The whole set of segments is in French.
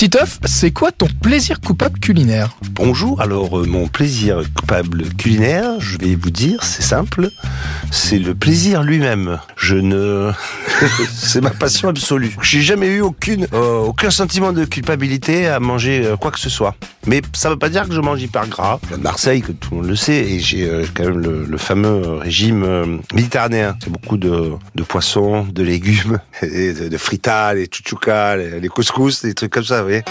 Titeuf, c'est quoi ton plaisir coupable culinaire? Bonjour, alors euh, mon plaisir coupable culinaire, je vais vous dire, c'est simple, c'est le plaisir lui-même. Je ne... c'est ma passion absolue. J'ai jamais eu euh, aucun sentiment de culpabilité à manger euh, quoi que ce soit. Mais ça veut pas dire que je mange hyper gras. Je viens de Marseille, que tout le monde le sait, et j'ai euh, quand même le, le fameux régime euh, méditerranéen. C'est beaucoup de, de poissons, de légumes, et de, de fritas, les chouchoukas, les, les couscous, des trucs comme ça, vous voyez.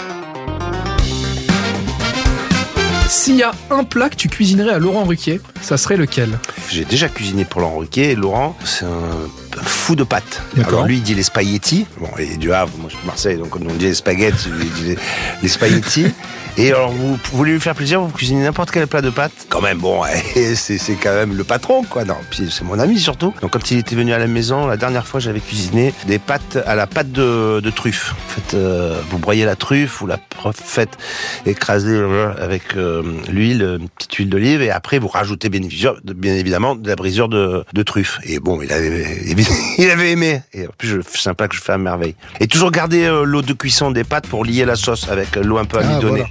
S'il y a un plat que tu cuisinerais à Laurent Ruquier, ça serait lequel? J'ai déjà cuisiné pour Laurent Ruquier et Laurent, c'est un fou de pâtes. Alors lui, il dit les spaghettis. Bon, il est du Havre, moi je suis de Marseille, donc on dit les spaghettis, il dit les, les spaghettis. Et alors, vous, vous voulez lui faire plaisir, vous cuisinez n'importe quel plat de pâtes? Quand même, bon, c'est c'est quand même le patron, quoi. Non, puis c'est mon ami surtout. Donc quand il était venu à la maison, la dernière fois, j'avais cuisiné des pâtes à la pâte de, de truffe. En fait, euh, vous broyez la truffe, vous la faites écraser euh, avec euh, l'huile, une petite huile d'olive, et après vous rajoutez bien, évidemment- bien évidemment de la brisure de, de truffe. Et bon, il avait, il avait aimé. Et en plus, je- c'est un plat que je fais à merveille. Et toujours garder euh, l'eau de cuisson des pâtes pour lier la sauce avec euh, l'eau un peu Ah, amidonnée. voilà.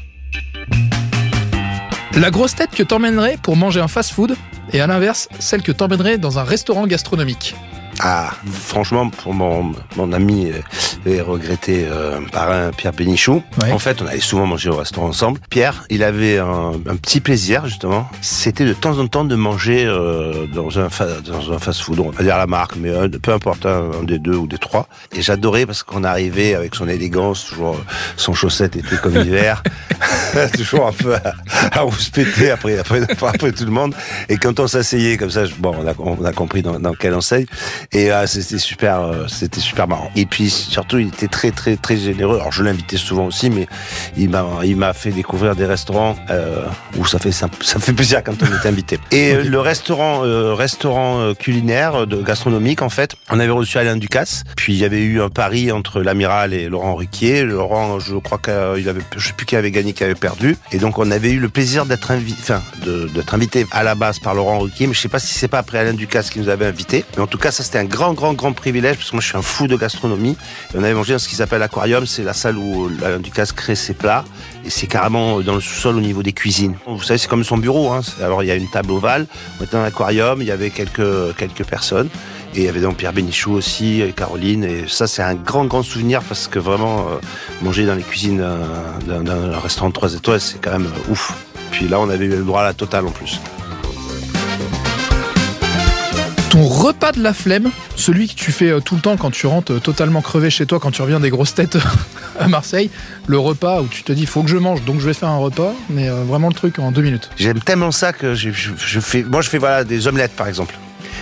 La grosse tête que t'emmènerais pour manger un fast-food et à l'inverse, celle que t'emmènerais dans un restaurant gastronomique. Ah, franchement, pour mon, mon ami euh, et regretté euh, parrain Pierre Bénichou, Ouais. en fait, on allait souvent manger au restaurant ensemble. Pierre, il avait un, un petit plaisir, justement, c'était de temps en temps de manger euh, dans un, dans un fast-food, on va dire la marque, mais un- peu importe, un, un des deux ou des trois. Et j'adorais parce qu'on arrivait avec son élégance, toujours euh, son chaussette était comme l'hiver, toujours un peu à, à rouspéter après, après, après tout le monde. Et quand on s'asseyait comme ça, je- bon, on a, on a compris dans, dans quelle enseigne. Et euh, c'était super, euh, c'était super marrant. Et puis surtout, il était très, très, très généreux. Alors je l'invitais souvent aussi, mais il m'a, il m'a fait découvrir des restaurants euh, où ça fait, ça, ça fait plaisir quand on est invité. Et euh, le restaurant, euh, restaurant euh, culinaire, de gastronomique en fait, on avait reçu Alain Ducasse. Puis il y avait eu un pari entre l'amiral et Laurent Ruquier. Laurent, je crois qu'il avait, je sais plus qui avait gagné, qui avait perdu. Et donc on avait eu le plaisir d'être invité, enfin, d'être invité à la base par Laurent Ruquier. Mais je sais pas si c'est pas après Alain Ducasse qui nous avait invité. Mais en tout cas, ça c'était un grand, grand, grand privilège parce que moi je suis un fou de gastronomie. On avait mangé dans ce qui s'appelle l'aquarium. C'est la salle où Alain Ducasse crée ses plats. Et c'est carrément dans le sous-sol au niveau des cuisines. Vous savez, c'est comme son bureau. Hein. Alors il y a une table ovale. On était dans l'aquarium. Il y avait quelques, quelques personnes. Et il y avait donc Pierre Bénichou aussi, Caroline. Et ça, c'est un grand, grand souvenir parce que vraiment, euh, manger dans les cuisines euh, d'un restaurant de 3 étoiles, c'est quand même euh, ouf. Puis là, on avait eu le droit à la totale en plus. Repas de la flemme, celui que tu fais euh, tout le temps quand tu rentres euh, totalement crevé chez toi, quand tu reviens des grosses têtes à Marseille, le repas où tu te dis faut que je mange, donc je vais faire un repas, mais euh, vraiment le truc en deux minutes. J'aime tellement ça que je fais. Moi, je fais voilà des omelettes, par exemple.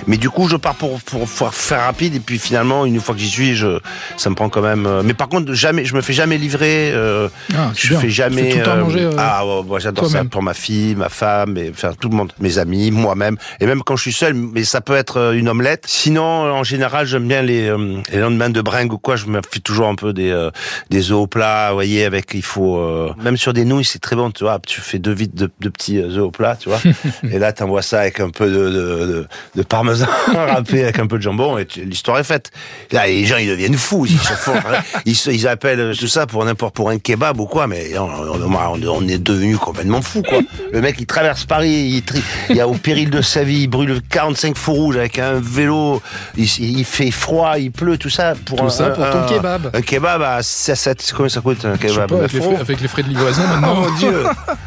Mais du coup, je pars pour, pour, pour faire rapide et puis finalement, une fois que j'y suis, je, ça me prend quand même. euh, Mais par contre, jamais, je me fais jamais livrer. euh, Ah, je bien. fais jamais. fais tout euh, manger, euh, ah, ouais, moi j'adore ça pour ma fille, ma femme, et enfin tout le monde, mes amis, moi-même, et même quand je suis seul. Mais ça peut être une omelette. Sinon, en général, j'aime bien les, les lendemains de bringue ou quoi. Je me fais toujours un peu des des œufs au plat, vous voyez, avec il faut même sur des nouilles, c'est très bon. Tu vois, tu fais deux vides de, de petits œufs au plat, tu vois. et là, t'envoies ça avec un peu de de, de, de parmesan râpé avec un peu de jambon, et l'histoire est faite. Là, les gens, ils deviennent fous. Ils se font, ils, se- ils appellent tout ça pour n'importe pour un kebab ou quoi, mais on, on- on- on est devenu complètement fou, quoi. Le mec, il traverse Paris, il, tri- il a au péril de sa vie, il brûle 45 faux rouges avec un vélo, il, il fait froid, il pleut, tout ça pour Tout un, ça pour un- ton un- kebab. Un kebab à 7, combien ça coûte un Je sais kebab? pas, avec les, 9 frais, euros? avec les frais de livraison Oh maintenant. mon dieu